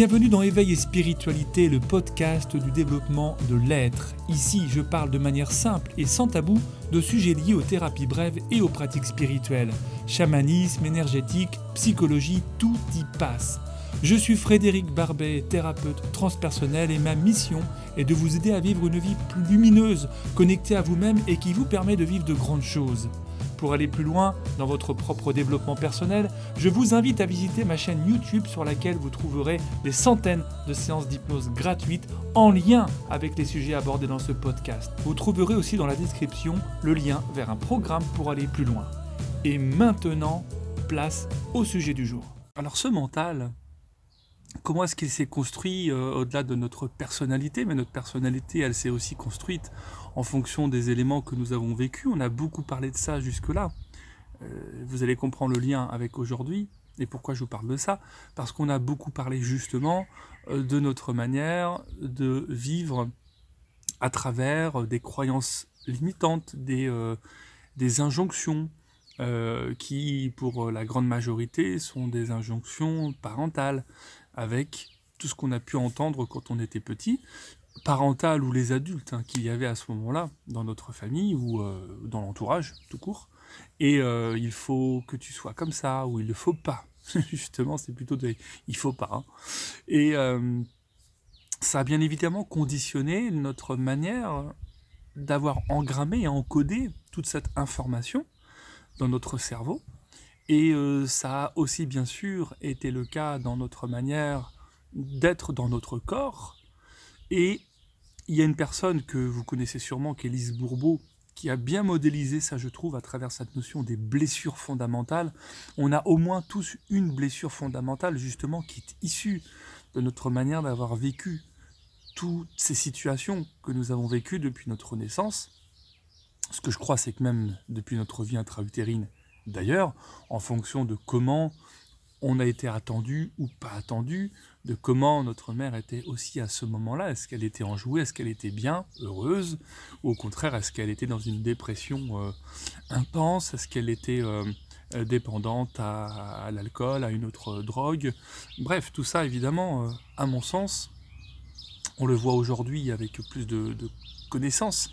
Bienvenue dans Éveil et Spiritualité, le podcast du développement de l'être. Ici, je parle de manière simple et sans tabou de sujets liés aux thérapies brèves et aux pratiques spirituelles. Chamanisme, énergétique, psychologie, tout y passe. Je suis Frédéric Barbet, thérapeute transpersonnel et ma mission est de vous aider à vivre une vie plus lumineuse, connectée à vous-même et qui vous permet de vivre de grandes choses. Pour aller plus loin dans votre propre développement personnel, je vous invite à visiter ma chaîne YouTube sur laquelle vous trouverez des centaines de séances d'hypnose gratuites en lien avec les sujets abordés dans ce podcast. Vous trouverez aussi dans la description le lien vers un programme pour aller plus loin. Et maintenant, place au sujet du jour. Alors ce mental, comment est-ce qu'il s'est construit euh, au-delà de notre personnalité, mais notre personnalité, elle s'est aussi construite en fonction des éléments que nous avons vécus. On a beaucoup parlé de ça jusque-là. Euh, vous allez comprendre le lien avec aujourd'hui. Et pourquoi je vous parle de ça Parce qu'on a beaucoup parlé justement euh, de notre manière de vivre à travers des croyances limitantes, des, des injonctions, qui pour la grande majorité sont des injonctions parentales, avec tout ce qu'on a pu entendre quand on était petit, parental ou les adultes hein, qu'il y avait à ce moment-là dans notre famille ou euh, dans l'entourage tout court. Et euh, il faut que tu sois comme ça ou il ne faut pas. Justement, c'est plutôt de il faut pas. Et euh, ça a bien évidemment conditionné notre manière d'avoir engrammé et encodé toute cette information dans notre cerveau et euh, ça a aussi bien sûr été le cas dans notre manière d'être dans notre corps. Et il y a une personne que vous connaissez sûrement, qui est Lise Bourbeau, qui a bien modélisé ça, je trouve, à travers cette notion des blessures fondamentales. On a au moins tous une blessure fondamentale, justement, qui est issue de notre manière d'avoir vécu toutes ces situations que nous avons vécues depuis notre naissance. Ce que je crois, c'est que même depuis notre vie intra-utérine, D'ailleurs, en fonction de comment on a été attendu ou pas attendu, de comment notre mère était aussi à ce moment-là. Est-ce qu'elle était enjouée? Est-ce qu'elle était bien, heureuse? Ou au contraire, est-ce qu'elle était dans une dépression euh, intense? Est-ce qu'elle était euh, euh, dépendante à, l'alcool, à une autre drogue? Bref, tout ça, évidemment, à mon sens, on le voit aujourd'hui avec plus de connaissances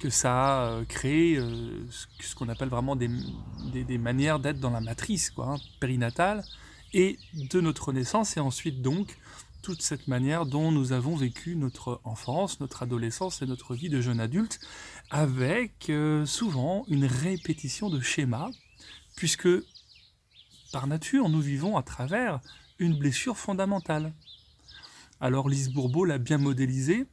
que ça a euh, créé euh, ce qu'on appelle vraiment des, manières d'être dans la matrice quoi, hein, périnatale et de notre naissance et ensuite donc toute cette manière dont nous avons vécu notre enfance, notre adolescence et notre vie de jeune adulte avec euh, souvent une répétition de schémas puisque par nature nous vivons à travers une blessure fondamentale. Alors Lise Bourbeau l'a bien modélisé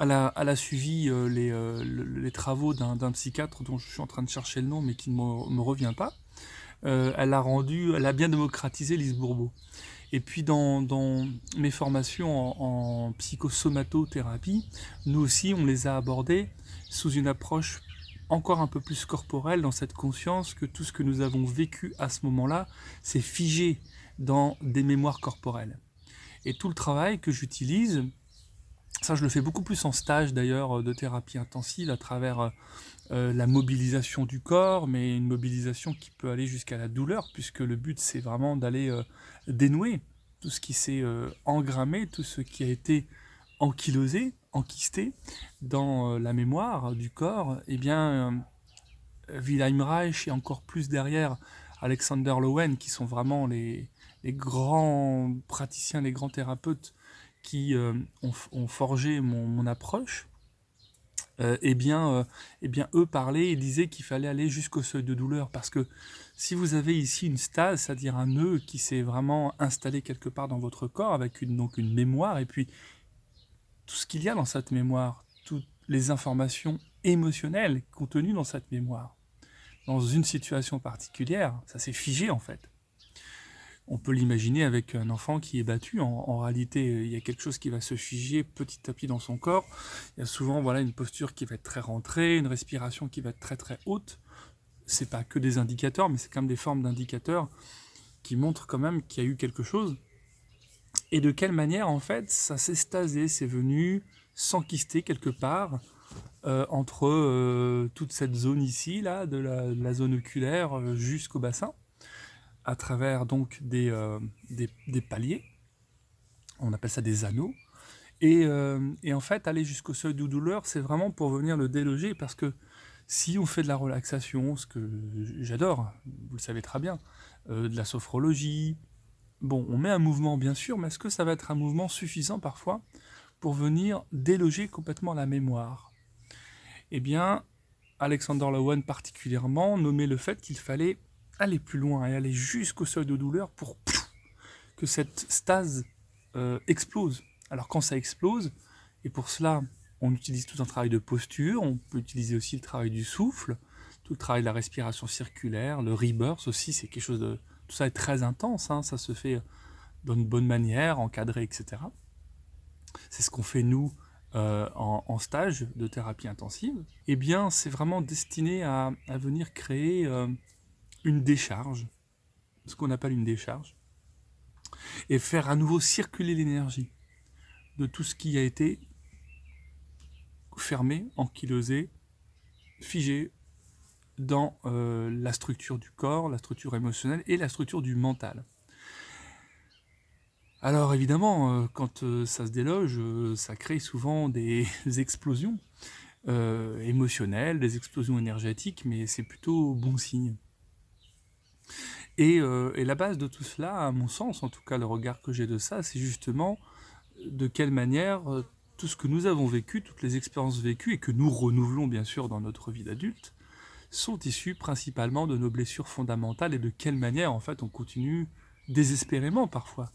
elle a, suivi euh, euh, les, travaux d'un psychiatre dont je suis en train de chercher le nom mais qui ne me, revient pas. Euh, elle a rendu, elle a bien démocratisé Lise Bourbeau. Et puis dans, mes formations en, psychosomatothérapie, nous aussi on les a abordées sous une approche encore un peu plus corporelle dans cette conscience que tout ce que nous avons vécu à ce moment-là, c'est figé dans des mémoires corporelles. Et tout le travail que j'utilise, ça, je le fais beaucoup plus en stage d'ailleurs euh, de thérapie intensive à travers euh, euh, la mobilisation du corps, mais une mobilisation qui peut aller jusqu'à la douleur, puisque le but c'est vraiment d'aller dénouer tout ce qui s'est engrammé, tout ce qui a été ankylosé, enquisté dans la mémoire du corps. Eh bien, Wilhelm Reich et encore plus derrière Alexander Lowen, qui sont vraiment les grands praticiens, les grands thérapeutes qui euh, ont, forgé mon, approche, euh, eh, bien, euh, eh bien, eux parlaient et disaient qu'il fallait aller jusqu'au seuil de douleur. Parce que si vous avez ici une stase, c'est-à-dire un nœud qui s'est vraiment installé quelque part dans votre corps, avec une, donc une mémoire, et puis tout ce qu'il y a dans cette mémoire, toutes les informations émotionnelles contenues dans cette mémoire, dans une situation particulière, ça s'est figé en fait on peut l'imaginer avec un enfant qui est battu. En, réalité, il y a quelque chose qui va se figer petit à petit dans son corps. Il y a souvent voilà, une posture qui va être très rentrée, une respiration qui va être très très haute. C'est pas que des indicateurs, mais c'est quand même des formes d'indicateurs qui montrent quand même qu'il y a eu quelque chose. Et de quelle manière, en fait, ça s'est stasé, c'est venu s'enquister quelque part euh, entre euh, toute cette zone ici, là, de la, zone oculaire euh, jusqu'au bassin à travers donc des, euh, des, paliers. On appelle ça des anneaux. Et, et en fait, aller jusqu'au seuil de douleur, c'est vraiment pour venir le déloger parce que si on fait de la relaxation, ce que j'adore, vous le savez très bien, de la sophrologie, bon, on met un mouvement bien sûr, mais est-ce que ça va être un mouvement suffisant parfois pour venir déloger complètement la mémoire? Eh bien, Alexander Lowen particulièrement nommait le fait qu'il fallait aller plus loin et aller jusqu'au seuil de douleur pour que cette stase euh, explose. Alors quand ça explose, et pour cela on utilise tout un travail de posture, on peut utiliser aussi le travail du souffle, tout le travail de la respiration circulaire, le rebirth aussi, c'est quelque chose de... Tout ça est très intense, hein, ça se fait d'une bonne manière, encadré, etc. C'est ce qu'on fait nous euh, en, stage de thérapie intensive. Eh bien, c'est vraiment destiné à, venir créer euh, une décharge, ce qu'on appelle une décharge, et faire à nouveau circuler l'énergie de tout ce qui a été fermé, ankylosé, figé dans euh, la structure du corps, la structure émotionnelle et la structure du mental. Alors évidemment, euh, quand euh, ça se déloge, ça crée souvent des explosions émotionnelles, des explosions énergétiques, mais c'est plutôt bon signe. Et, la base de tout cela, à mon sens, en tout cas le regard que j'ai de ça, c'est justement de quelle manière tout ce que nous avons vécu, toutes les expériences vécues et que nous renouvelons bien sûr dans notre vie d'adulte, sont issues principalement de nos blessures fondamentales et de quelle manière en fait on continue désespérément parfois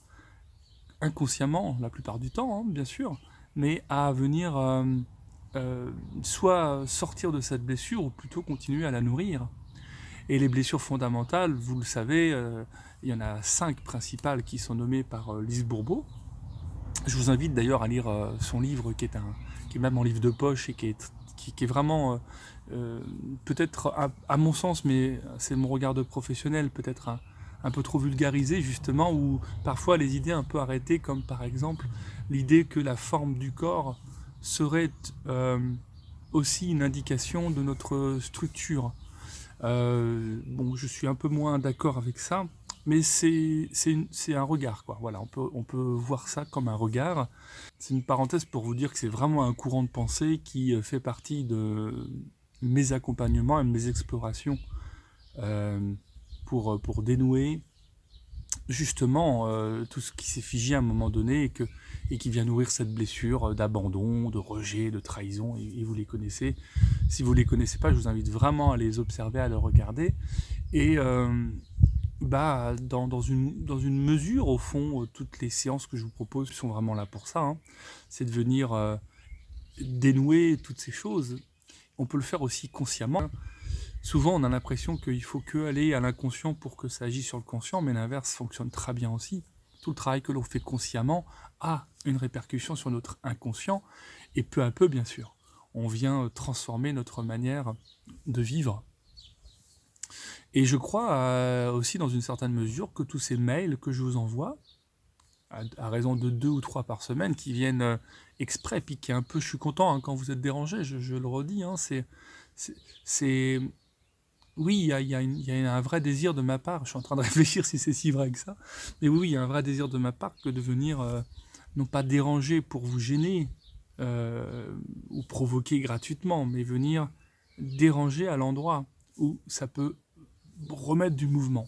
inconsciemment la plupart du temps, hein, bien sûr, mais à venir euh, euh, soit sortir de cette blessure ou plutôt continuer à la nourrir. Et les blessures fondamentales, vous le savez, euh, il y en a cinq principales qui sont nommées par Lise Bourbeau. Je vous invite d'ailleurs à lire son livre qui est, un, qui est même en livre de poche et qui est, qui, est vraiment, peut-être à, mon sens, mais c'est mon regard de professionnel, peut-être un, un peu trop vulgarisé justement, ou parfois les idées un peu arrêtées, comme par exemple l'idée que la forme du corps serait euh, aussi une indication de notre structure. Euh, bon, je suis un peu moins d'accord avec ça, mais c'est un regard, quoi. Voilà, on peut, on peut voir ça comme un regard. C'est une parenthèse pour vous dire que c'est vraiment un courant de pensée qui fait partie de mes accompagnements et de mes explorations. Euh, pour, euh, pour dénouer justement euh, tout ce qui s'est figé à un moment donné et, qui vient nourrir cette blessure d'abandon, de rejet, de trahison, et, vous les connaissez. Si vous ne les connaissez pas, je vous invite vraiment à les observer, à les regarder. Et euh, bah, dans, dans, une, dans une mesure, au fond, toutes les séances que je vous propose sont vraiment là pour ça. Hein. C'est de venir dénouer toutes ces choses. On peut le faire aussi consciemment. Souvent, on a l'impression qu'il faut que aller à l'inconscient pour que ça agisse sur le conscient, mais l'inverse fonctionne très bien aussi. Tout le travail que l'on fait consciemment a une répercussion sur notre inconscient, et peu à peu, bien sûr, on vient transformer notre manière de vivre. Et je crois euh, aussi, dans une certaine mesure, que tous ces mails que je vous envoie, à, raison de deux ou trois par semaine, qui viennent euh, exprès, est un peu, je suis content hein, quand vous êtes dérangé, je, le redis, hein, c'est oui, il y a, un vrai désir de ma part, je suis en train de réfléchir si c'est si vrai que ça, mais oui, il y a un vrai désir de ma part que de venir, euh, non pas déranger pour vous gêner euh, ou provoquer gratuitement, mais venir déranger à l'endroit où ça peut remettre du mouvement.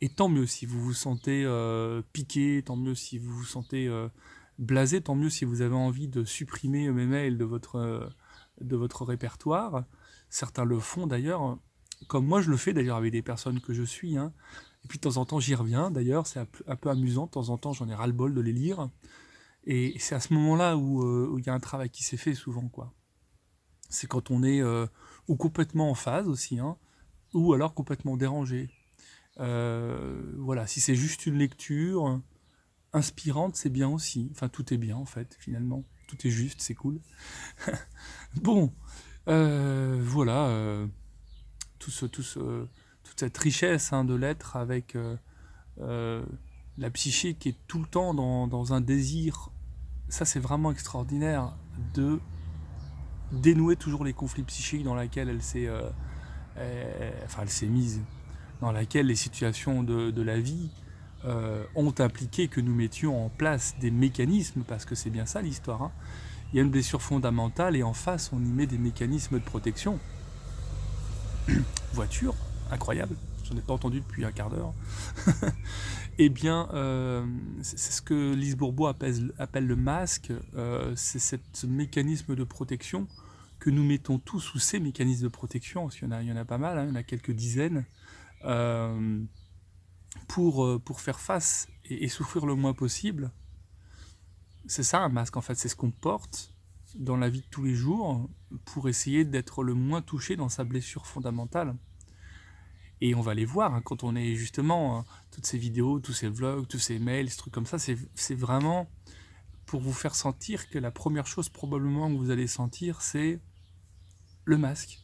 Et tant mieux si vous vous sentez euh, piqué, tant mieux si vous vous sentez blasé, tant mieux si vous avez envie de supprimer mes mails de votre, de votre répertoire. Certains le font d'ailleurs comme moi je le fais d'ailleurs avec des personnes que je suis. Hein. Et puis de temps en temps j'y reviens d'ailleurs, c'est un peu amusant, de temps en temps j'en ai ras-le-bol de les lire. Et c'est à ce moment-là euh, où il y a un travail qui s'est fait souvent. C'est quand on est euh, ou complètement en phase aussi, hein, ou alors complètement dérangé. Euh, voilà, si c'est juste une lecture inspirante, c'est bien aussi. Enfin, tout est bien en fait, finalement. Tout est juste, c'est cool. bon, voilà tout toute cette richesse hein, de l'être avec euh, euh, la psyché qui est tout le temps dans, un désir. Ça, c'est vraiment extraordinaire de dénouer toujours les conflits psychiques dans lesquels elle s'est euh, mise, dans laquelle les situations de, la vie euh, ont impliqué que nous mettions en place des mécanismes, parce que c'est bien ça l'histoire. Hein. Il y a une blessure fondamentale et en face, on y met des mécanismes de protection. Voiture, incroyable, j'en ai pas entendu depuis un quart d'heure. eh bien, euh, c'est ce que Lise Bourbeau appelle, le masque, euh, c'est ce mécanisme de protection que nous mettons tous, ou ces mécanismes de protection, parce qu'il y en a, y en a pas mal, hein, il y en a quelques dizaines, euh, pour faire face et, souffrir le moins possible. C'est ça un masque en fait, c'est ce qu'on porte dans la vie de tous les jours pour essayer d'être le moins touché dans sa blessure fondamentale. Et on va les voir hein, quand on est justement, euh, toutes ces vidéos, tous ces vlogs, tous ces mails, ces trucs comme ça, c'est vraiment pour vous faire sentir que la première chose probablement que vous allez sentir, c'est le masque.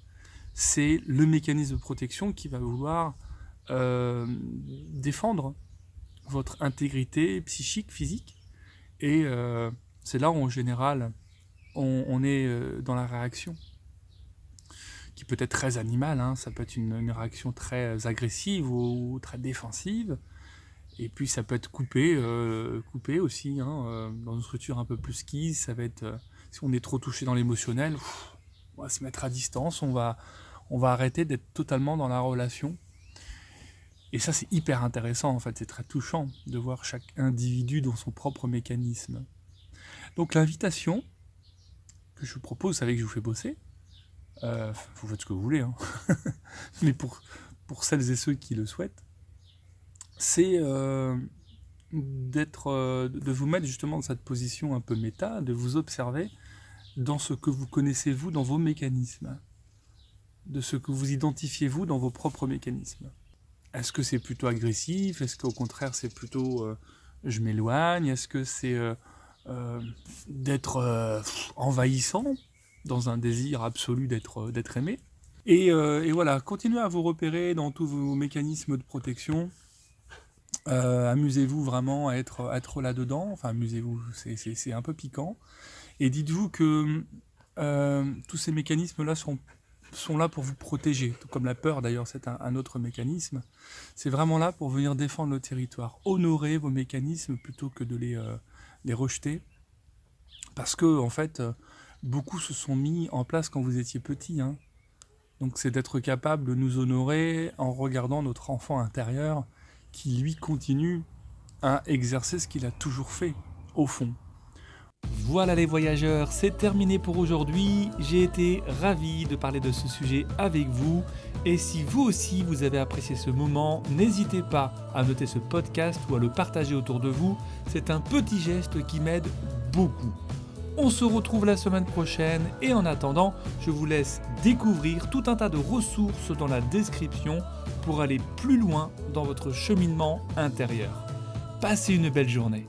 C'est le mécanisme de protection qui va vouloir euh, défendre votre intégrité psychique, physique. Et euh, c'est là où, en général, on, est euh, dans la réaction, qui peut être très animale, hein. ça peut être une, réaction très agressive ou, très défensive. Et puis ça peut être coupé, coupé aussi, hein, dans une structure un peu plus skis, ça va être, si on est trop touché dans l'émotionnel, on va se mettre à distance, on va, on va arrêter d'être totalement dans la relation et ça, c'est hyper intéressant, en fait, c'est très touchant de voir chaque individu dans son propre mécanisme. Donc l'invitation que je vous propose, vous savez que je vous fais bosser, euh, vous faites ce que vous voulez, hein. mais pour, pour celles et ceux qui le souhaitent, c'est euh, d'être, euh, de vous mettre justement dans cette position un peu méta, de vous observer dans ce que vous connaissez vous, dans vos mécanismes, de ce que vous identifiez vous dans vos propres mécanismes. Est-ce que c'est plutôt agressif? Est-ce qu'au contraire c'est plutôt je m'éloigne? Est-ce que c'est euh, euh, d'être envahissant dans un désir absolu d'être d'être aimé et, voilà, continuez à vous repérer dans tous vos mécanismes de protection. amusez-vous vraiment à être, être là-dedans. Enfin, amusez-vous, c'est un peu piquant. Et dites-vous que tous ces mécanismes-là sont sont là pour vous protéger, tout comme la peur d'ailleurs, c'est un, autre mécanisme. C'est vraiment là pour venir défendre le territoire, honorer vos mécanismes plutôt que de les, euh, les rejeter. Parce que, en fait, euh, beaucoup se sont mis en place quand vous étiez petit. Hein. Donc c'est d'être capable de nous honorer en regardant notre enfant intérieur qui, lui, continue à exercer ce qu'il a toujours fait, au fond. Voilà les voyageurs, c'est terminé pour aujourd'hui. J'ai été ravi de parler de ce sujet avec vous. Et si vous aussi vous avez apprécié ce moment, n'hésitez pas à noter ce podcast ou à le partager autour de vous. C'est un petit geste qui m'aide beaucoup. On se retrouve la semaine prochaine et en attendant, je vous laisse découvrir tout un tas de ressources dans la description pour aller plus loin dans votre cheminement intérieur. Passez une belle journée.